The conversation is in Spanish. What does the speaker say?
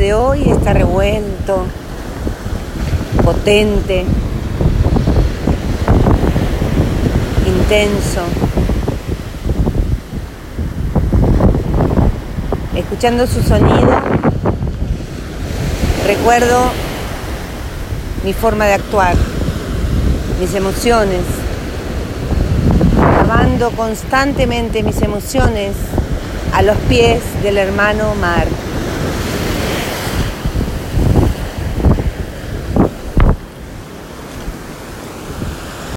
De hoy está revuelto, potente, intenso. Escuchando su sonido, recuerdo mi forma de actuar, mis emociones, lavando constantemente mis emociones a los pies del hermano mar.